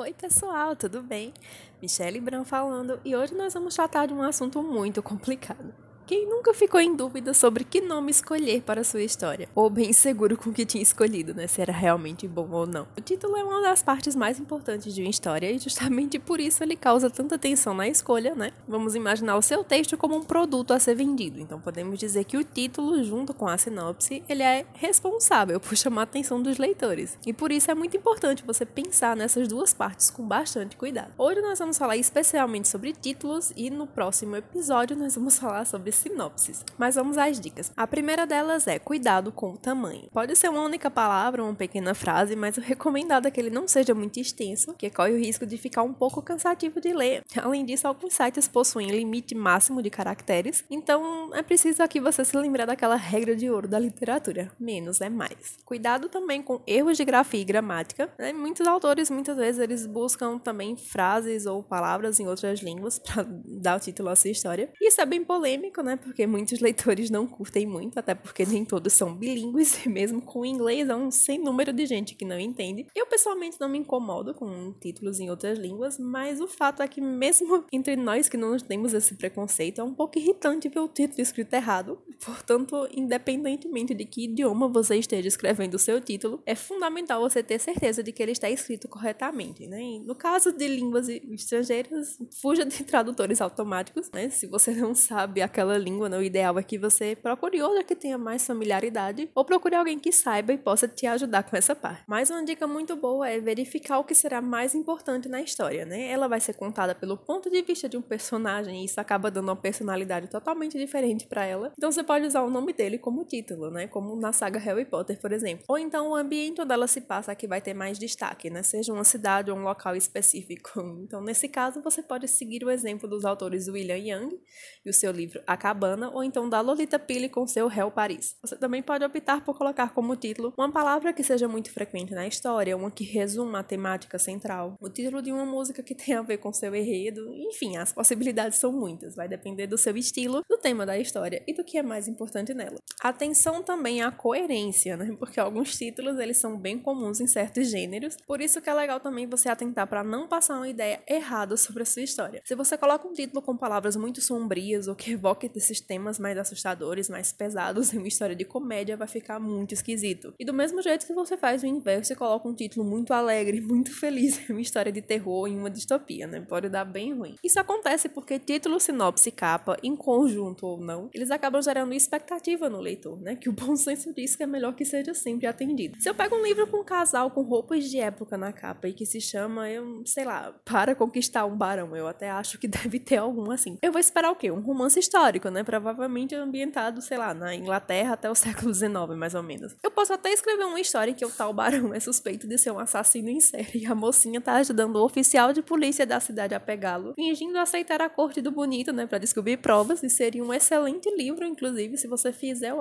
Oi, pessoal, tudo bem? Michelle Bran falando e hoje nós vamos tratar de um assunto muito complicado. Quem nunca ficou em dúvida sobre que nome escolher para sua história? Ou bem seguro com o que tinha escolhido, né? Se era realmente bom ou não. O título é uma das partes mais importantes de uma história e justamente por isso ele causa tanta tensão na escolha, né? Vamos imaginar o seu texto como um produto a ser vendido. Então podemos dizer que o título, junto com a sinopse, ele é responsável por chamar a atenção dos leitores. E por isso é muito importante você pensar nessas duas partes com bastante cuidado. Hoje nós vamos falar especialmente sobre títulos e no próximo episódio nós vamos falar sobre sinopses. Mas vamos às dicas. A primeira delas é cuidado com o tamanho. Pode ser uma única palavra uma pequena frase, mas o recomendado é que ele não seja muito extenso, que corre o risco de ficar um pouco cansativo de ler. Além disso, alguns sites possuem limite máximo de caracteres, então é preciso aqui você se lembrar daquela regra de ouro da literatura: menos é mais. Cuidado também com erros de grafia e gramática. Né? Muitos autores, muitas vezes, eles buscam também frases ou palavras em outras línguas para dar o título à sua história. Isso é bem polêmico, né? Né? Porque muitos leitores não curtem muito, até porque nem todos são bilíngues, e mesmo com inglês há um sem número de gente que não entende. Eu pessoalmente não me incomodo com títulos em outras línguas, mas o fato é que mesmo entre nós que não temos esse preconceito, é um pouco irritante ver o título escrito errado. Portanto, independentemente de que idioma você esteja escrevendo o seu título, é fundamental você ter certeza de que ele está escrito corretamente, né? E no caso de línguas estrangeiras, fuja de tradutores automáticos, né? Se você não sabe aquela língua, né? o ideal é que você procure outra que tenha mais familiaridade ou procure alguém que saiba e possa te ajudar com essa parte. Mais uma dica muito boa é verificar o que será mais importante na história, né? Ela vai ser contada pelo ponto de vista de um personagem e isso acaba dando uma personalidade totalmente diferente para ela. Então você pode usar o nome dele como título, né? Como na saga Harry Potter, por exemplo. Ou então o ambiente onde ela se passa que vai ter mais destaque, né? Seja uma cidade ou um local específico. Então, nesse caso, você pode seguir o exemplo dos autores William Young e o seu livro A Cabana, ou então da Lolita Pille com seu Réu Paris. Você também pode optar por colocar como título uma palavra que seja muito frequente na história, uma que resuma a temática central, o título de uma música que tenha a ver com seu enredo, enfim, as possibilidades são muitas, vai depender do seu estilo, do tema da história e do que é mais importante nela. Atenção também à coerência, né? Porque alguns títulos eles são bem comuns em certos gêneros, por isso que é legal também você atentar para não passar uma ideia errada sobre a sua história. Se você coloca um título com palavras muito sombrias ou que evoquem desses temas mais assustadores, mais pesados em uma história de comédia, vai ficar muito esquisito. E do mesmo jeito que você faz o inverso e coloca um título muito alegre, muito feliz em uma história de terror, em uma distopia, né? Pode dar bem ruim. Isso acontece porque título, sinopse e capa, em conjunto ou não, eles acabam gerando expectativa no leitor, né? Que o bom senso diz que é melhor que seja sempre atendido. Se eu pego um livro com um casal com roupas de época na capa e que se chama, eu, sei lá, Para Conquistar um Barão, eu até acho que deve ter algum assim. Eu vou esperar o quê? Um romance histórico, né? Provavelmente ambientado, sei lá, na Inglaterra até o século XIX, mais ou menos. Eu posso até escrever uma história em que o tal barão é suspeito de ser um assassino em série e a mocinha tá ajudando o oficial de polícia da cidade a pegá-lo, fingindo aceitar a corte do bonito, né, para descobrir provas e seria um excelente livro, inclusive, se você fizer,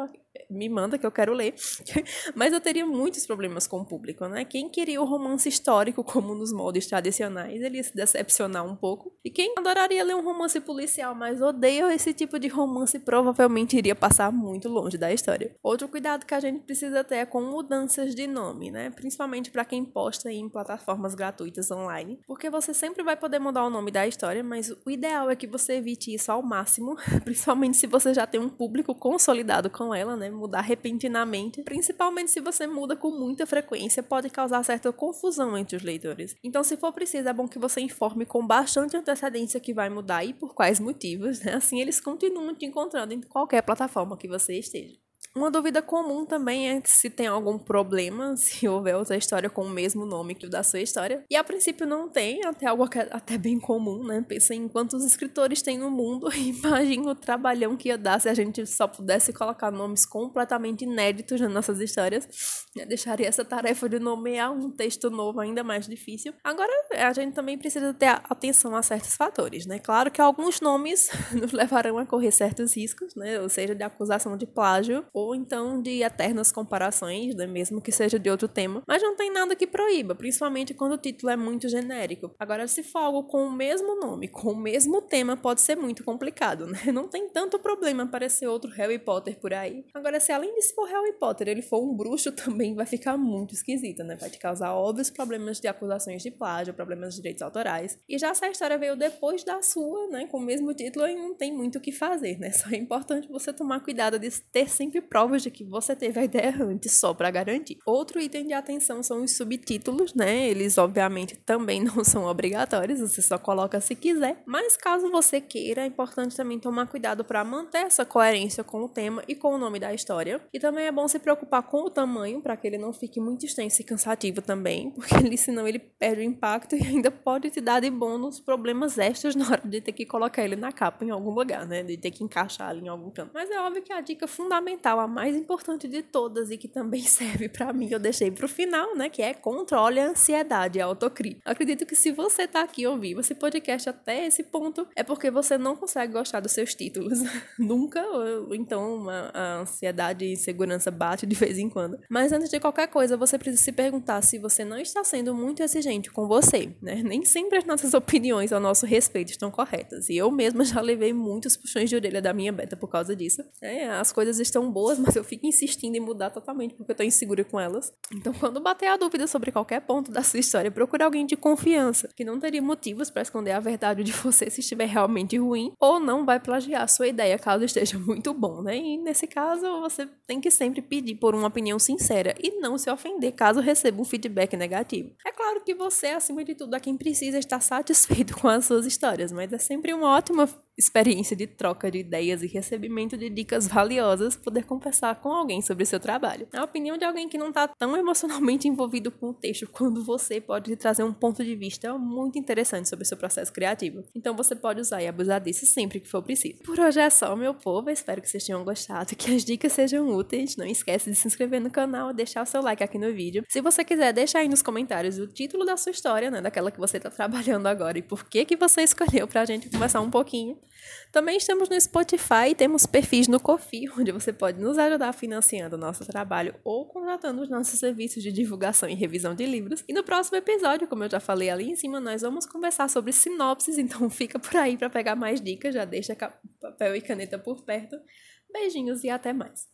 me manda que eu quero ler. Mas eu teria muitos problemas com o público, né? Quem queria o romance histórico como nos moldes tradicionais, ele ia se decepcionar um pouco. E quem adoraria ler um romance policial, mas odeia esse tipo de romance provavelmente iria passar muito longe da história. Outro cuidado que a gente precisa ter é com mudanças de nome, né? Principalmente para quem posta em plataformas gratuitas online, porque você sempre vai poder mudar o nome da história, mas o ideal é que você evite isso ao máximo, principalmente se você já tem um público consolidado com ela, né? Mudar repentinamente, principalmente se você muda com muita frequência, pode causar certa confusão entre os leitores. Então, se for preciso, é bom que você informe com bastante antecedência que vai mudar e por quais motivos, né? Assim eles continuam te encontrando em qualquer plataforma que você esteja. Uma dúvida comum também é se tem algum problema, se houver outra história com o mesmo nome que o da sua história. E a princípio não tem, até algo até bem comum, né? Pensa em quantos escritores tem no mundo e imagina o trabalhão que ia dar se a gente só pudesse colocar nomes completamente inéditos nas nossas histórias. Deixaria essa tarefa de nomear um texto novo ainda mais difícil. Agora, a gente também precisa ter atenção a certos fatores, né? Claro que alguns nomes nos levarão a correr certos riscos, né? Ou seja, de acusação de plágio ou ou então de eternas comparações, né, mesmo que seja de outro tema, mas não tem nada que proíba, principalmente quando o título é muito genérico. Agora, se for algo com o mesmo nome, com o mesmo tema, pode ser muito complicado, né? Não tem tanto problema aparecer outro Harry Potter por aí. Agora, se além se for Harry Potter, ele for um bruxo, também vai ficar muito esquisito, né? Vai te causar óbvios problemas de acusações de plágio, problemas de direitos autorais. E já essa história veio depois da sua, né? Com o mesmo título, e não tem muito o que fazer, né? Só é importante você tomar cuidado de ter sempre provas de que você teve a ideia antes, só para garantir. Outro item de atenção são os subtítulos, né? Eles, obviamente, também não são obrigatórios, você só coloca se quiser. Mas caso você queira, é importante também tomar cuidado para manter essa coerência com o tema e com o nome da história. E também é bom se preocupar com o tamanho, para que ele não fique muito extenso e cansativo também, porque ele, senão ele perde o impacto e ainda pode te dar de bônus problemas extras na hora de ter que colocar ele na capa em algum lugar, né? De ter que encaixar ali em algum canto. Mas é óbvio que a dica fundamental, a mais importante de todas e que também serve para mim, eu deixei pro final, né? Que é controle a ansiedade e a autocrítica. Acredito que se você tá aqui ouvindo esse podcast até esse ponto, é porque você não consegue gostar dos seus títulos. Nunca, ou então a, a ansiedade e insegurança bate de vez em quando. Mas antes de qualquer coisa, você precisa se perguntar se você não está sendo muito exigente com você, né? Nem sempre as nossas opiniões ao nosso respeito estão corretas. E eu mesma já levei muitos puxões de orelha da minha beta por causa disso. É, as coisas estão boas, mas eu fico insistindo em mudar totalmente porque eu tô insegura com elas. Então, quando bater a dúvida sobre qualquer ponto da sua história, procure alguém de confiança, que não teria motivos para esconder a verdade de você se estiver realmente ruim, ou não vai plagiar a sua ideia caso esteja muito bom, né? E nesse caso, você tem que sempre pedir por uma opinião sincera e não se ofender caso receba um feedback negativo. É claro que você, acima de tudo, é quem precisa estar satisfeito com as suas histórias, mas é sempre uma ótima experiência de troca de ideias e recebimento de dicas valiosas poder conversar com alguém sobre seu trabalho. A opinião de alguém que não está tão emocionalmente envolvido com o texto quando você pode trazer um ponto de vista muito interessante sobre seu processo criativo. Então você pode usar e abusar disso sempre que for preciso. Por hoje é só, meu povo. espero que vocês tenham gostado, que as dicas sejam úteis. Não esquece de se inscrever no canal, deixar o seu like aqui no vídeo. Se você quiser, deixa aí nos comentários o título da sua história, né, daquela que você está trabalhando agora e por que que você escolheu para a gente conversar um pouquinho. Também estamos no Spotify e temos perfis no Kofi, onde você pode nos ajudar financiando o nosso trabalho ou contratando os nossos serviços de divulgação e revisão de livros. E no próximo episódio, como eu já falei ali em cima, nós vamos conversar sobre sinopses, então fica por aí para pegar mais dicas, já deixa papel e caneta por perto. Beijinhos e até mais.